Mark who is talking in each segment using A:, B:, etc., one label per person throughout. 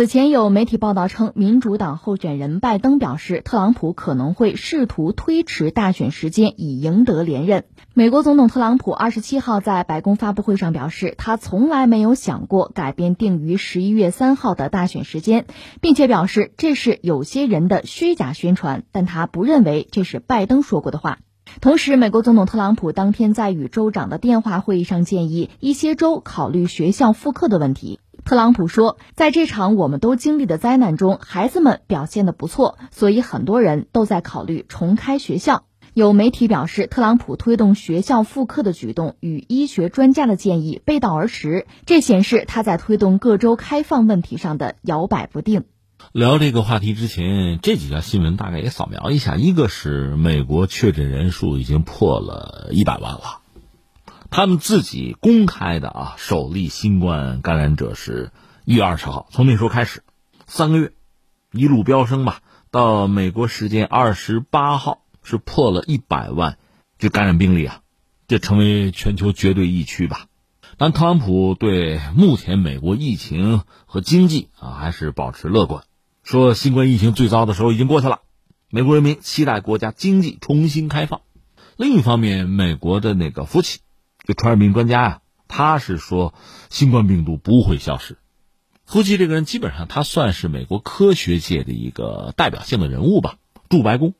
A: 此前有媒体报道称，民主党候选人拜登表示，特朗普可能会试图推迟大选时间，以赢得连任。美国总统特朗普二十七号在白宫发布会上表示，他从来没有想过改变定于十一月三号的大选时间，并且表示这是有些人的虚假宣传，但他不认为这是拜登说过的话。同时，美国总统特朗普当天在与州长的电话会议上建议一些州考虑学校复课的问题。特朗普说，在这场我们都经历的灾难中，孩子们表现得不错，所以很多人都在考虑重开学校。有媒体表示，特朗普推动学校复课的举动与医学专家的建议背道而驰，这显示他在推动各州开放问题上的摇摆不定。
B: 聊这个话题之前，这几条新闻大概也扫描一下。一个是美国确诊人数已经破了一百万了。他们自己公开的啊，首例新冠感染者是一月二十号，从那时候开始，三个月，一路飙升吧，到美国时间二十八号是破了一百万，这感染病例啊，这成为全球绝对疫区吧。但特朗普对目前美国疫情和经济啊还是保持乐观，说新冠疫情最糟的时候已经过去了，美国人民期待国家经济重新开放。另一方面，美国的那个福奇。这传染病专家呀，他是说新冠病毒不会消失。福奇这个人基本上他算是美国科学界的一个代表性的人物吧。驻白宫，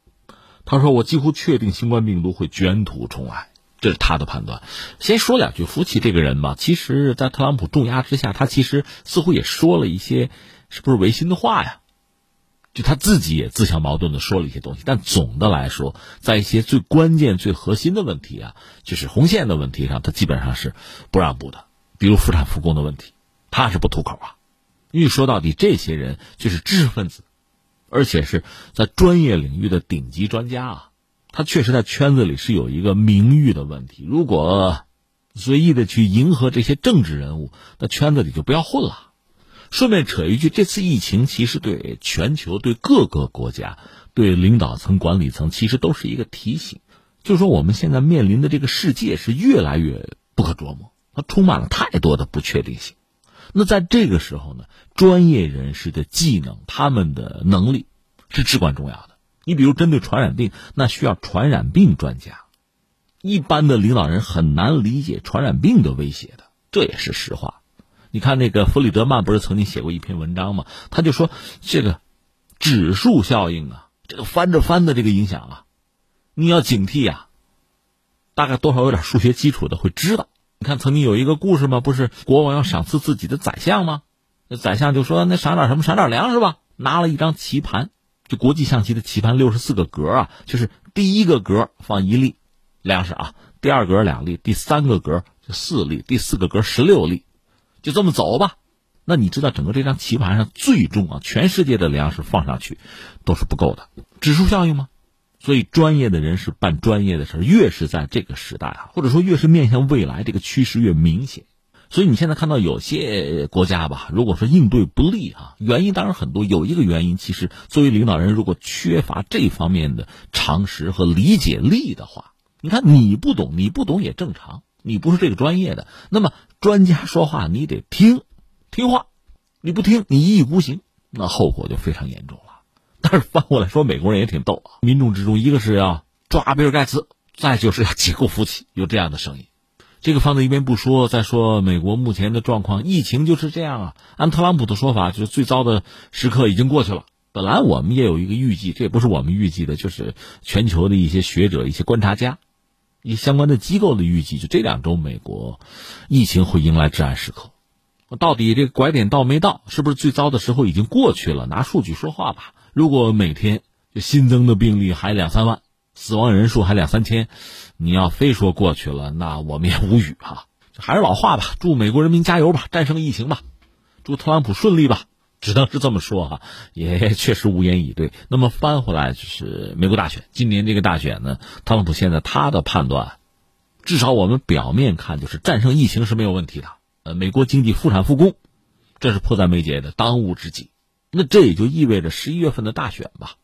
B: 他说我几乎确定新冠病毒会卷土重来，这是他的判断。先说两句，福奇这个人吧，其实，在特朗普重压之下，他其实似乎也说了一些是不是违心的话呀？就他自己也自相矛盾的说了一些东西，但总的来说，在一些最关键、最核心的问题啊，就是红线的问题上，他基本上是不让步的。比如妇产复工的问题，他是不吐口啊。因为说到底，这些人就是知识分子，而且是在专业领域的顶级专家啊，他确实在圈子里是有一个名誉的问题。如果随意的去迎合这些政治人物，那圈子里就不要混了。顺便扯一句，这次疫情其实对全球、对各个国家、对领导层、管理层，其实都是一个提醒，就是说我们现在面临的这个世界是越来越不可琢磨，它充满了太多的不确定性。那在这个时候呢，专业人士的技能、他们的能力是至关重要的。你比如针对传染病，那需要传染病专家，一般的领导人很难理解传染病的威胁的，这也是实话。你看那个弗里德曼不是曾经写过一篇文章吗？他就说这个指数效应啊，这个翻着翻的这个影响啊，你要警惕呀。大概多少有点数学基础的会知道。你看曾经有一个故事吗？不是国王要赏赐自己的宰相吗？那宰相就说那赏点什么？赏点粮食吧。拿了一张棋盘，就国际象棋的棋盘，六十四个格啊，就是第一个格放一粒粮食啊，第二格两粒，第三个格就四粒，第四个格十六粒。就这么走吧，那你知道整个这张棋盘上最终啊，全世界的粮食放上去都是不够的，指数效应吗？所以专业的人士办专业的事越是在这个时代啊，或者说越是面向未来，这个趋势越明显。所以你现在看到有些国家吧，如果说应对不利啊，原因当然很多，有一个原因，其实作为领导人，如果缺乏这方面的常识和理解力的话，你看你不懂，你不懂也正常。你不是这个专业的，那么专家说话你得听，听话，你不听你一意孤行，那后果就非常严重了。但是反过来说，美国人也挺逗啊，民众之中一个是要抓比尔盖茨，再就是要解雇福奇，有这样的声音。这个放在一边不说，再说美国目前的状况，疫情就是这样啊。按特朗普的说法，就是最糟的时刻已经过去了。本来我们也有一个预计，这也不是我们预计的，就是全球的一些学者、一些观察家。一相关的机构的预计，就这两周美国疫情会迎来至暗时刻。到底这个拐点到没到？是不是最糟的时候已经过去了？拿数据说话吧。如果每天新增的病例还两三万，死亡人数还两三千，你要非说过去了，那我们也无语哈。还是老话吧，祝美国人民加油吧，战胜疫情吧，祝特朗普顺利吧。只能是这么说哈，也 确实无言以对。那么翻回来就是美国大选，今年这个大选呢，特朗普现在他的判断，至少我们表面看就是战胜疫情是没有问题的。呃，美国经济复产复工，这是迫在眉睫的当务之急。那这也就意味着十一月份的大选吧，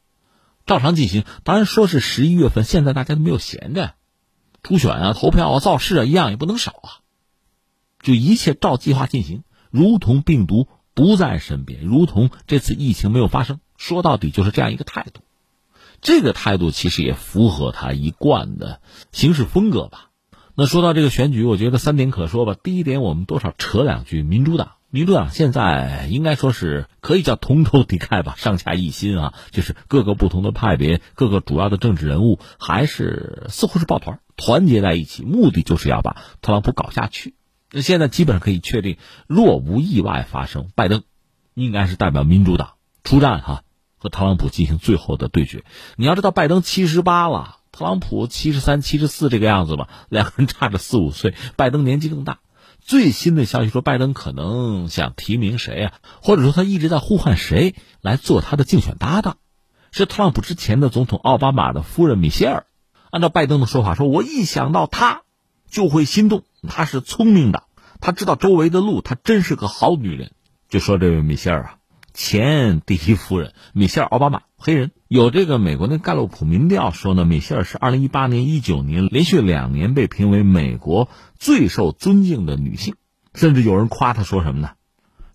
B: 照常进行。当然说是十一月份，现在大家都没有闲着，初选啊、投票啊、造势啊，一样也不能少啊，就一切照计划进行，如同病毒。不在身边，如同这次疫情没有发生。说到底就是这样一个态度，这个态度其实也符合他一贯的行事风格吧。那说到这个选举，我觉得三点可说吧。第一点，我们多少扯两句，民主党，民主党现在应该说是可以叫同仇敌忾吧，上下一心啊，就是各个不同的派别，各个主要的政治人物还是似乎是抱团团结在一起，目的就是要把特朗普搞下去。那现在基本上可以确定，若无意外发生，拜登应该是代表民主党出战哈，和特朗普进行最后的对决。你要知道，拜登七十八了。特朗普七十三、七十四这个样子吧，两个人差着四五岁，拜登年纪更大。最新的消息说，拜登可能想提名谁啊？或者说他一直在呼唤谁来做他的竞选搭档？是特朗普之前的总统奥巴马的夫人米歇尔。按照拜登的说法，说我一想到他就会心动。他是聪明的，他知道周围的路，他真是个好女人。就说这位米歇尔啊。前第一夫人米歇尔·奥巴马，黑人，有这个美国那盖洛普民调说呢，米歇尔是二零一八年、一九年连续两年被评为美国最受尊敬的女性，甚至有人夸她说什么呢？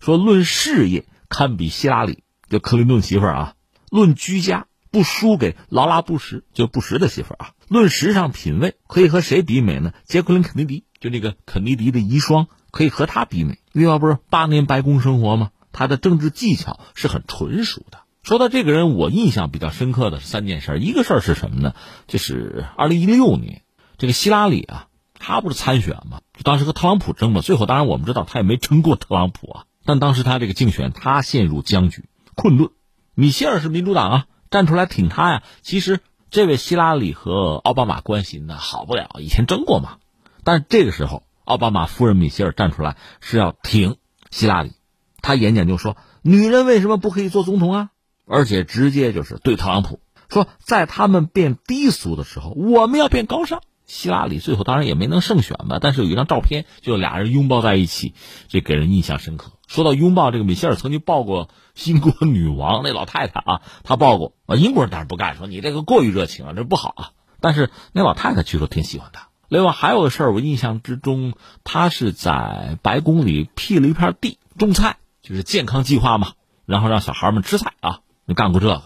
B: 说论事业堪比希拉里，就克林顿媳妇儿啊；论居家不输给劳拉·布什，就布什的媳妇儿啊；论时尚品味可以和谁比美呢？杰奎琳·肯尼迪，就那个肯尼迪的遗孀，可以和他比美。另外不是八年白宫生活吗？他的政治技巧是很纯熟的。说到这个人，我印象比较深刻的是三件事。一个事儿是什么呢？就是二零一六年，这个希拉里啊，他不是参选吗？当时和特朗普争嘛。最后当然我们知道他也没争过特朗普啊。但当时他这个竞选，他陷入僵局困顿。米歇尔是民主党啊，站出来挺他呀。其实这位希拉里和奥巴马关系那好不了，以前争过嘛。但是这个时候，奥巴马夫人米歇尔站出来是要挺希拉里。她演讲就说：“女人为什么不可以做总统啊？”而且直接就是对特朗普说：“在他们变低俗的时候，我们要变高尚。”希拉里最后当然也没能胜选吧，但是有一张照片，就俩人拥抱在一起，这给人印象深刻。说到拥抱，这个米歇尔曾经抱过英国女王那老太太啊，她抱过啊。英国人当然不干，说你这个过于热情了，这不好啊。但是那老太太据说挺喜欢他。另外还有个事儿，我印象之中，他是在白宫里辟了一片地种菜。就是健康计划嘛，然后让小孩们吃菜啊，你干过这个？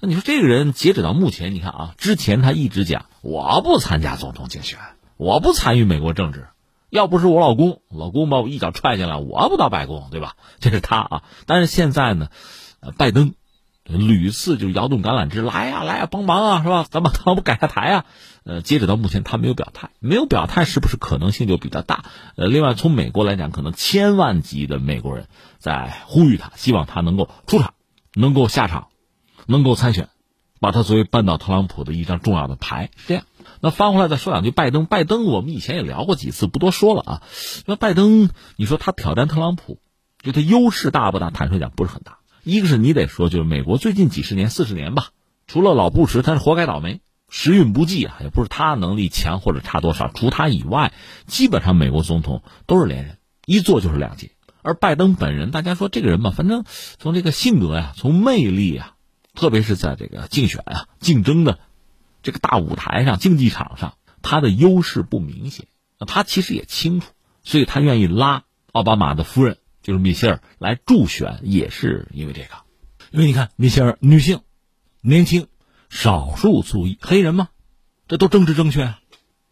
B: 那你说这个人截止到目前，你看啊，之前他一直讲我不参加总统竞选，我不参与美国政治，要不是我老公，老公把我一脚踹进来，我不到白宫，对吧？这是他啊。但是现在呢，拜登屡次就摇动橄榄枝，来呀来呀，帮忙啊，是吧？咱把特朗普改下台啊。呃，截止到目前，他没有表态，没有表态，是不是可能性就比较大？呃，另外从美国来讲，可能千万级的美国人在呼吁他，希望他能够出场，能够下场，能够参选，把他作为扳倒特朗普的一张重要的牌。是这样。那翻回来再说两句，拜登，拜登，我们以前也聊过几次，不多说了啊。那拜登，你说他挑战特朗普，就他优势大不大？坦率讲，不是很大。一个是你得说，就是美国最近几十年、四十年吧，除了老布什，他是活该倒霉。时运不济啊，也不是他能力强或者差多少。除他以外，基本上美国总统都是连任，一做就是两届。而拜登本人，大家说这个人吧，反正从这个性格呀，从魅力啊，特别是在这个竞选啊、竞争的这个大舞台上、竞技场上，他的优势不明显。他其实也清楚，所以他愿意拉奥巴马的夫人，就是米歇尔来助选，也是因为这个。因为你看，米歇尔女性，年轻。少数族裔黑人嘛？这都政治正确啊？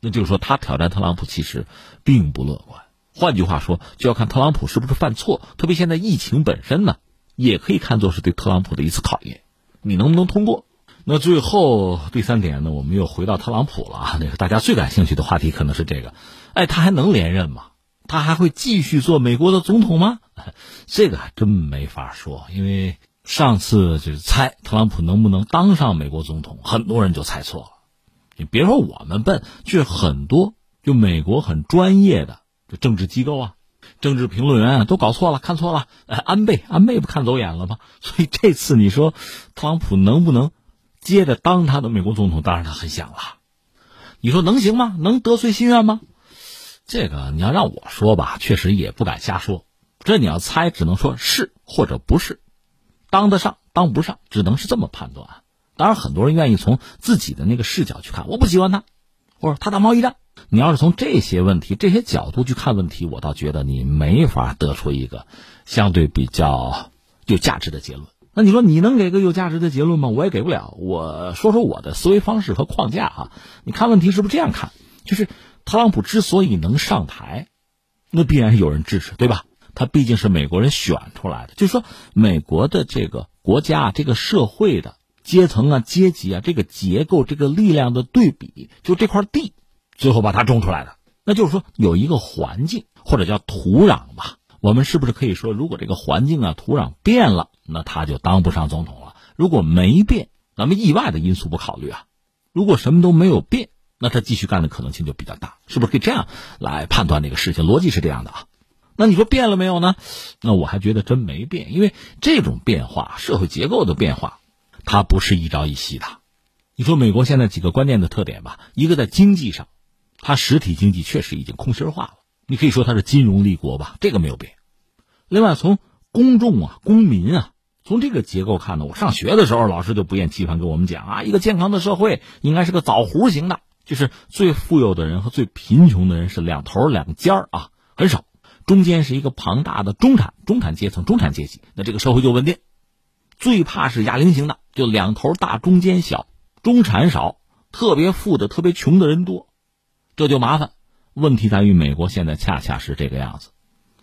B: 那就是说，他挑战特朗普其实并不乐观。换句话说，就要看特朗普是不是犯错。特别现在疫情本身呢，也可以看作是对特朗普的一次考验。你能不能通过？那最后第三点呢？我们又回到特朗普了啊。那个大家最感兴趣的话题可能是这个：哎，他还能连任吗？他还会继续做美国的总统吗？这个还真没法说，因为。上次就是猜特朗普能不能当上美国总统，很多人就猜错了。你别说我们笨，就很多就美国很专业的就政治机构啊、政治评论员啊都搞错了，看错了。安倍，安倍不看走眼了吗？所以这次你说特朗普能不能接着当他的美国总统？当然他很想了。你说能行吗？能得遂心愿吗？这个你要让我说吧，确实也不敢瞎说。这你要猜，只能说是或者不是。当得上，当不上，只能是这么判断。当然，很多人愿意从自己的那个视角去看，我不喜欢他，或者他打贸易战，你要是从这些问题、这些角度去看问题，我倒觉得你没法得出一个相对比较有价值的结论。那你说你能给个有价值的结论吗？我也给不了。我说说我的思维方式和框架啊。你看问题是不是这样看？就是特朗普之所以能上台，那必然是有人支持，对吧？他毕竟是美国人选出来的。就是说，美国的这个国家、这个社会的阶层啊、阶级啊，这个结构、这个力量的对比，就这块地，最后把它种出来的。那就是说，有一个环境或者叫土壤吧。我们是不是可以说，如果这个环境啊、土壤变了？那他就当不上总统了。如果没变，咱们意外的因素不考虑啊，如果什么都没有变，那他继续干的可能性就比较大，是不是可以这样来判断这个事情？逻辑是这样的啊。那你说变了没有呢？那我还觉得真没变，因为这种变化，社会结构的变化，它不是一朝一夕的。你说美国现在几个关键的特点吧，一个在经济上，它实体经济确实已经空心化了，你可以说它是金融立国吧，这个没有变。另外从公众啊，公民啊。从这个结构看呢，我上学的时候，老师就不厌其烦跟我们讲啊，一个健康的社会应该是个枣核型的，就是最富有的人和最贫穷的人是两头两尖儿啊，很少，中间是一个庞大的中产中产阶层中产阶级，那这个社会就稳定。最怕是哑铃型的，就两头大中间小，中产少，特别富的特别穷的人多，这就麻烦。问题在于美国现在恰恰是这个样子。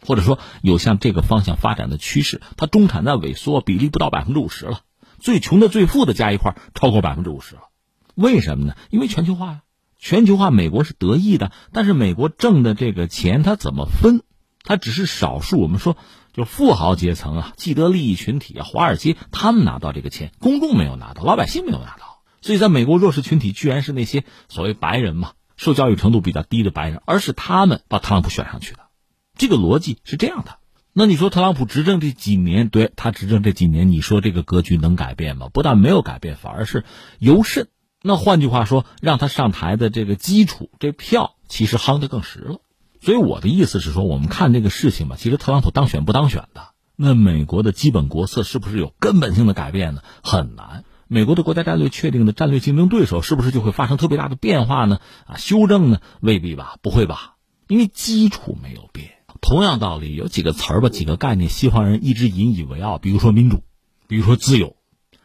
B: 或者说有向这个方向发展的趋势，它中产在萎缩，比例不到百分之五十了，最穷的、最富的加一块超过百分之五十了。为什么呢？因为全球化呀，全球化美国是得益的，但是美国挣的这个钱它怎么分？它只是少数，我们说就富豪阶层啊，既得利益群体啊，华尔街他们拿到这个钱，公众没有拿到，老百姓没有拿到。所以在美国弱势群体居然是那些所谓白人嘛，受教育程度比较低的白人，而是他们把特朗普选上去的。这个逻辑是这样的，那你说特朗普执政这几年，对他执政这几年，你说这个格局能改变吗？不但没有改变，反而是尤甚。那换句话说，让他上台的这个基础，这票其实夯得更实了。所以我的意思是说，我们看这个事情吧，其实特朗普当选不当选的，那美国的基本国策是不是有根本性的改变呢？很难。美国的国家战略确定的战略竞争对手是不是就会发生特别大的变化呢？啊，修正呢？未必吧，不会吧，因为基础没有变。同样道理，有几个词儿吧，几个概念，西方人一直引以为傲。比如说民主，比如说自由，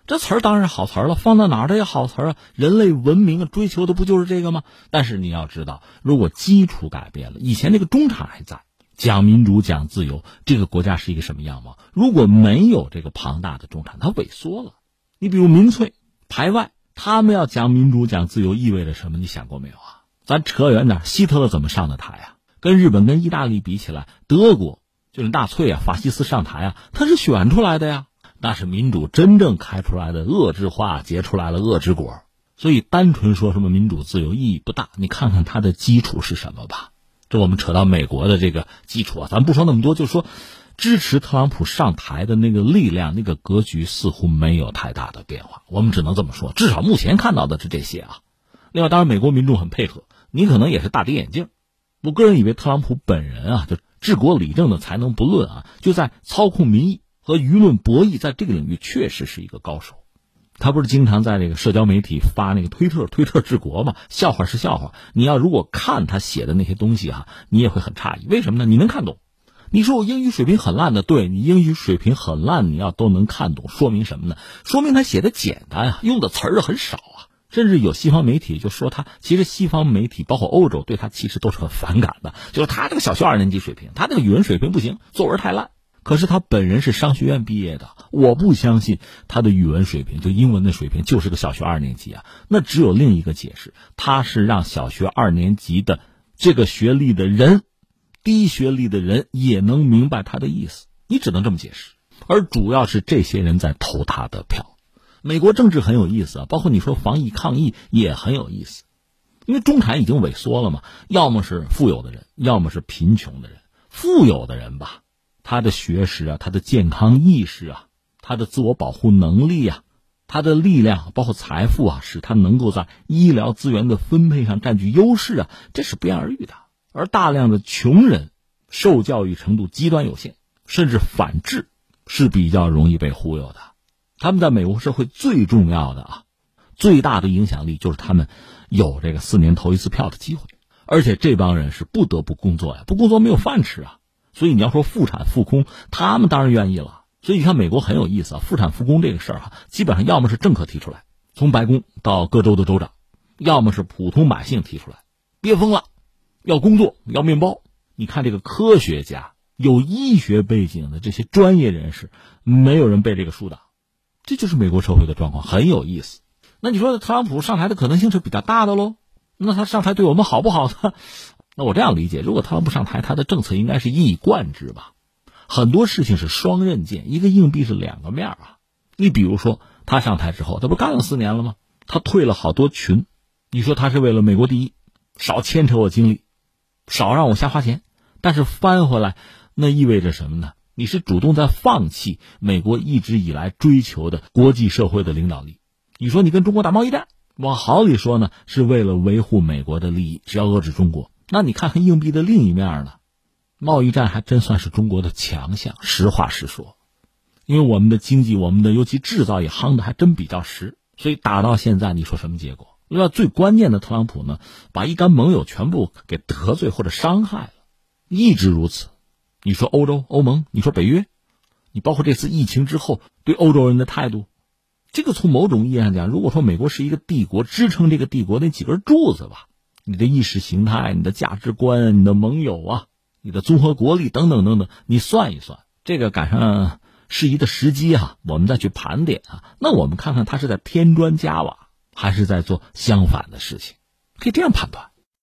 B: 这词儿当然是好词儿了，放到哪儿它也好词儿啊。人类文明啊，追求的不就是这个吗？但是你要知道，如果基础改变了，以前那个中产还在讲民主、讲自由，这个国家是一个什么样貌？如果没有这个庞大的中产，它萎缩了。你比如民粹排外，他们要讲民主、讲自由，意味着什么？你想过没有啊？咱扯远点，希特勒怎么上的台啊？跟日本、跟意大利比起来，德国就是纳粹啊，法西斯上台啊，他是选出来的呀，那是民主真正开出来的恶之花结出来了恶之果，所以单纯说什么民主自由意义不大。你看看它的基础是什么吧？这我们扯到美国的这个基础啊，咱不说那么多，就说支持特朗普上台的那个力量、那个格局似乎没有太大的变化。我们只能这么说，至少目前看到的是这些啊。另外，当然美国民众很配合，你可能也是大跌眼镜。我个人以为特朗普本人啊，就治国理政的才能不论啊，就在操控民意和舆论博弈，在这个领域确实是一个高手。他不是经常在这个社交媒体发那个推特，推特治国嘛？笑话是笑话。你要如果看他写的那些东西哈，你也会很诧异。为什么呢？你能看懂？你说我英语水平很烂的，对你英语水平很烂，你要都能看懂，说明什么呢？说明他写的简单啊，用的词儿很少啊。甚至有西方媒体就说他，其实西方媒体包括欧洲对他其实都是很反感的，就是他这个小学二年级水平，他这个语文水平不行，作文太烂。可是他本人是商学院毕业的，我不相信他的语文水平，就英文的水平就是个小学二年级啊。那只有另一个解释，他是让小学二年级的这个学历的人，低学历的人也能明白他的意思，你只能这么解释。而主要是这些人在投他的票。美国政治很有意思啊，包括你说防疫抗疫也很有意思，因为中产已经萎缩了嘛，要么是富有的人，要么是贫穷的人。富有的人吧，他的学识啊，他的健康意识啊，他的自我保护能力啊，他的力量包括财富啊，使他能够在医疗资源的分配上占据优势啊，这是不言而喻的。而大量的穷人，受教育程度极端有限，甚至反智，是比较容易被忽悠的。他们在美国社会最重要的啊，最大的影响力就是他们有这个四年投一次票的机会，而且这帮人是不得不工作呀，不工作没有饭吃啊。所以你要说复产复工，他们当然愿意了。所以你看美国很有意思啊，复产复工这个事儿哈，基本上要么是政客提出来，从白宫到各州的州长，要么是普通百姓提出来，憋疯了，要工作要面包。你看这个科学家、有医学背景的这些专业人士，没有人被这个疏导，这就是美国社会的状况，很有意思。那你说特朗普上台的可能性是比较大的喽？那他上台对我们好不好呢？那我这样理解，如果特朗普上台，他的政策应该是一以贯之吧？很多事情是双刃剑，一个硬币是两个面啊。你比如说，他上台之后，他不干了四年了吗？他退了好多群，你说他是为了美国第一，少牵扯我精力，少让我瞎花钱。但是翻回来，那意味着什么呢？你是主动在放弃美国一直以来追求的国际社会的领导力。你说你跟中国打贸易战？往好里说呢，是为了维护美国的利益，是要遏制中国。那你看看硬币的另一面呢？贸易战还真算是中国的强项。实话实说，因为我们的经济，我们的尤其制造业夯的还真比较实，所以打到现在，你说什么结果？另外，最关键的，特朗普呢，把一干盟友全部给得罪或者伤害了，一直如此。你说欧洲、欧盟，你说北约，你包括这次疫情之后对欧洲人的态度。这个从某种意义上讲，如果说美国是一个帝国，支撑这个帝国那几根柱子吧，你的意识形态、你的价值观、你的盟友啊、你的综合国力等等等等，你算一算，这个赶上适宜的时机啊，我们再去盘点啊，那我们看看他是在添砖加瓦，还是在做相反的事情，可以这样判断。